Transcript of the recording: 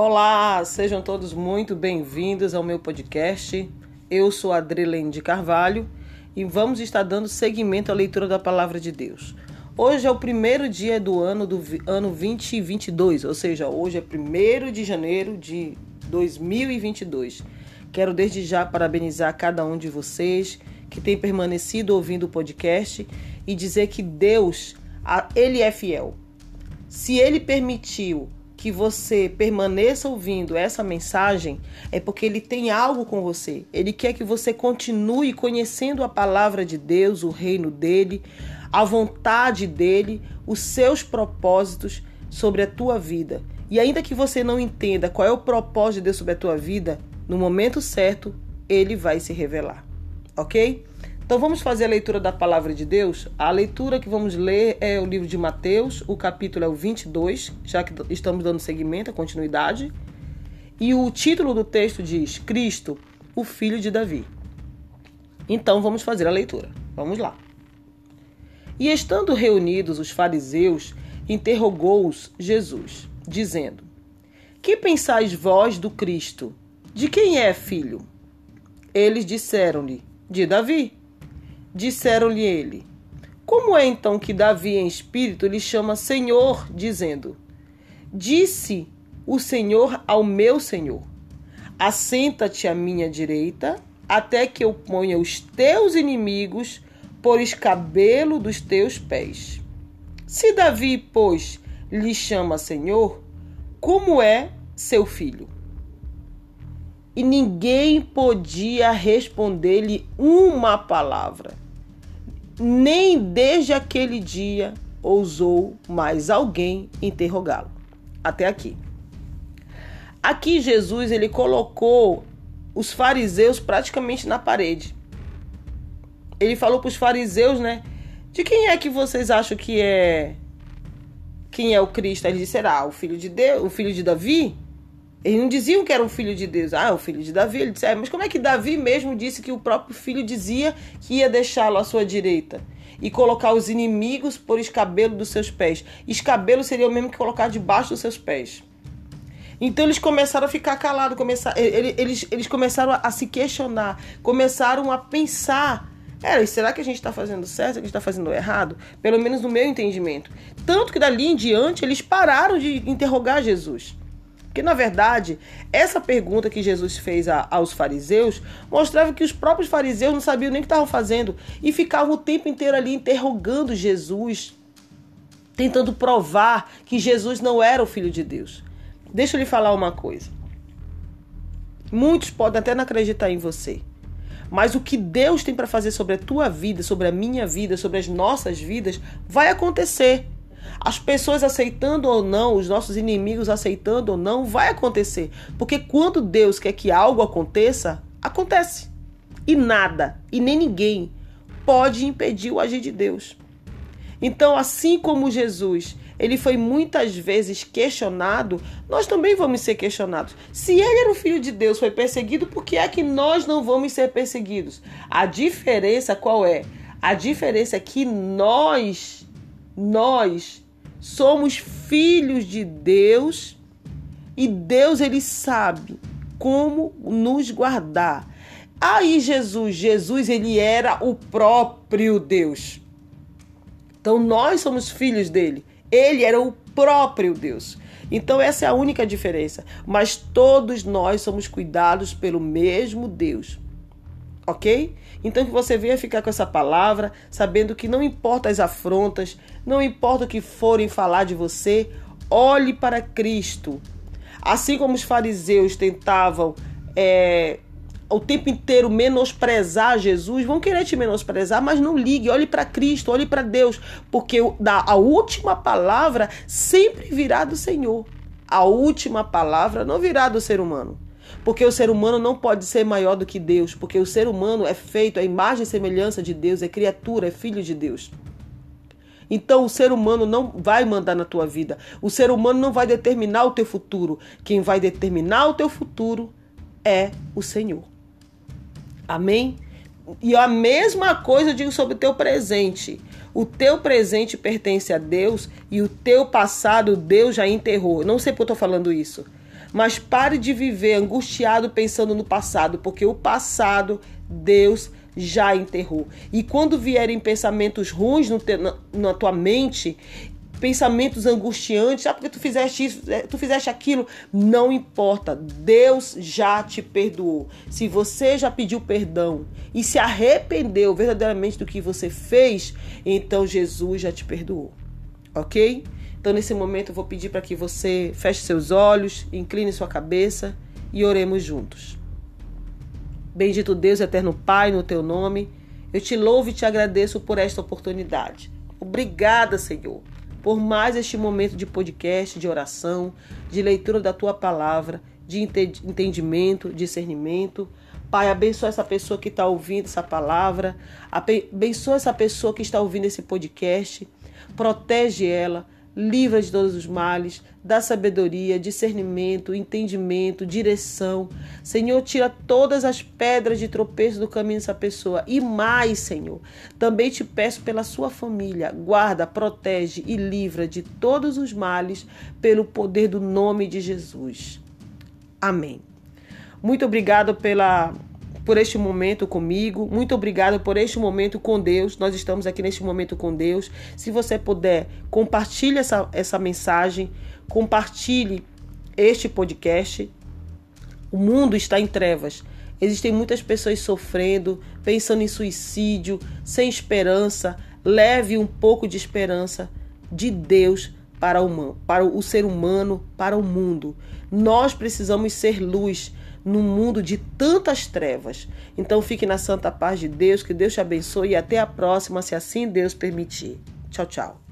Olá, sejam todos muito bem-vindos ao meu podcast. Eu sou Adrilene de Carvalho e vamos estar dando seguimento à leitura da Palavra de Deus. Hoje é o primeiro dia do ano do ano 2022, ou seja, hoje é 1 de janeiro de 2022. Quero desde já parabenizar cada um de vocês que tem permanecido ouvindo o podcast e dizer que Deus, ele é fiel. Se ele permitiu que você permaneça ouvindo essa mensagem, é porque ele tem algo com você. Ele quer que você continue conhecendo a palavra de Deus, o reino dele, a vontade dele, os seus propósitos sobre a tua vida. E ainda que você não entenda qual é o propósito de Deus sobre a tua vida, no momento certo, ele vai se revelar. OK? Então vamos fazer a leitura da palavra de Deus. A leitura que vamos ler é o livro de Mateus, o capítulo é o 22, já que estamos dando seguimento, a continuidade. E o título do texto diz: Cristo, o filho de Davi. Então vamos fazer a leitura. Vamos lá. E estando reunidos os fariseus, interrogou-os Jesus, dizendo: Que pensais vós do Cristo? De quem é filho? Eles disseram-lhe: De Davi. Disseram-lhe ele: Como é então que Davi em espírito lhe chama Senhor, dizendo: Disse o Senhor ao meu Senhor: Assenta-te à minha direita, até que eu ponha os teus inimigos por escabelo dos teus pés. Se Davi, pois, lhe chama Senhor, como é seu filho? e ninguém podia responder-lhe uma palavra. Nem desde aquele dia ousou mais alguém interrogá-lo. Até aqui. Aqui Jesus ele colocou os fariseus praticamente na parede. Ele falou para os fariseus, né? De quem é que vocês acham que é quem é o Cristo? Ele disse: será o filho de Deus, o filho de Davi? Eles não diziam que era um filho de Deus. Ah, o filho de Davi. Ele disse, ah, mas como é que Davi mesmo disse que o próprio filho dizia que ia deixá-lo à sua direita? E colocar os inimigos por escabelo dos seus pés. Escabelo seria o mesmo que colocar debaixo dos seus pés. Então eles começaram a ficar calados, eles, eles começaram a, a se questionar, começaram a pensar. É, será que a gente está fazendo certo? Será que a gente está fazendo errado? Pelo menos no meu entendimento. Tanto que dali em diante eles pararam de interrogar Jesus. Porque, na verdade, essa pergunta que Jesus fez a, aos fariseus mostrava que os próprios fariseus não sabiam nem o que estavam fazendo e ficavam o tempo inteiro ali interrogando Jesus, tentando provar que Jesus não era o Filho de Deus. Deixa eu lhe falar uma coisa. Muitos podem até não acreditar em você. Mas o que Deus tem para fazer sobre a tua vida, sobre a minha vida, sobre as nossas vidas, vai acontecer. As pessoas aceitando ou não, os nossos inimigos aceitando ou não, vai acontecer. Porque quando Deus quer que algo aconteça, acontece. E nada, e nem ninguém pode impedir o agir de Deus. Então, assim como Jesus, ele foi muitas vezes questionado, nós também vamos ser questionados. Se ele era o filho de Deus, foi perseguido, por que é que nós não vamos ser perseguidos? A diferença qual é? A diferença é que nós nós somos filhos de Deus e Deus ele sabe como nos guardar. Aí Jesus, Jesus ele era o próprio Deus. Então nós somos filhos dele. Ele era o próprio Deus. Então essa é a única diferença. Mas todos nós somos cuidados pelo mesmo Deus ok? Então que você venha ficar com essa palavra, sabendo que não importa as afrontas, não importa o que forem falar de você, olhe para Cristo. Assim como os fariseus tentavam é, o tempo inteiro menosprezar Jesus, vão querer te menosprezar, mas não ligue, olhe para Cristo, olhe para Deus, porque a última palavra sempre virá do Senhor. A última palavra não virá do ser humano. Porque o ser humano não pode ser maior do que Deus, porque o ser humano é feito à imagem e semelhança de Deus, é criatura, é filho de Deus. Então o ser humano não vai mandar na tua vida. O ser humano não vai determinar o teu futuro. Quem vai determinar o teu futuro é o Senhor. Amém? E a mesma coisa eu digo sobre o teu presente. O teu presente pertence a Deus e o teu passado Deus já enterrou. Não sei por que eu estou falando isso. Mas pare de viver angustiado pensando no passado, porque o passado Deus já enterrou. E quando vierem pensamentos ruins te, na, na tua mente, pensamentos angustiantes, ah, porque tu fizeste isso, é, tu fizeste aquilo, não importa, Deus já te perdoou. Se você já pediu perdão e se arrependeu verdadeiramente do que você fez, então Jesus já te perdoou. OK? Então nesse momento eu vou pedir para que você feche seus olhos, incline sua cabeça e oremos juntos. Bendito Deus, eterno Pai, no teu nome, eu te louvo e te agradeço por esta oportunidade. Obrigada, Senhor, por mais este momento de podcast, de oração, de leitura da tua palavra, de entendimento, discernimento. Pai, abençoa essa pessoa que está ouvindo essa palavra, abençoa essa pessoa que está ouvindo esse podcast, protege ela livra de todos os males, dá sabedoria, discernimento, entendimento, direção. Senhor, tira todas as pedras de tropeço do caminho dessa pessoa. E mais, Senhor, também te peço pela sua família, guarda, protege e livra de todos os males pelo poder do nome de Jesus. Amém. Muito obrigado pela por este momento comigo. Muito obrigado por este momento com Deus. Nós estamos aqui neste momento com Deus. Se você puder, compartilhe essa, essa mensagem, compartilhe este podcast. O mundo está em trevas. Existem muitas pessoas sofrendo, pensando em suicídio, sem esperança. Leve um pouco de esperança de Deus para o, para o ser humano, para o mundo. Nós precisamos ser luz no mundo de tantas trevas. Então fique na santa paz de Deus, que Deus te abençoe e até a próxima, se assim Deus permitir. Tchau, tchau.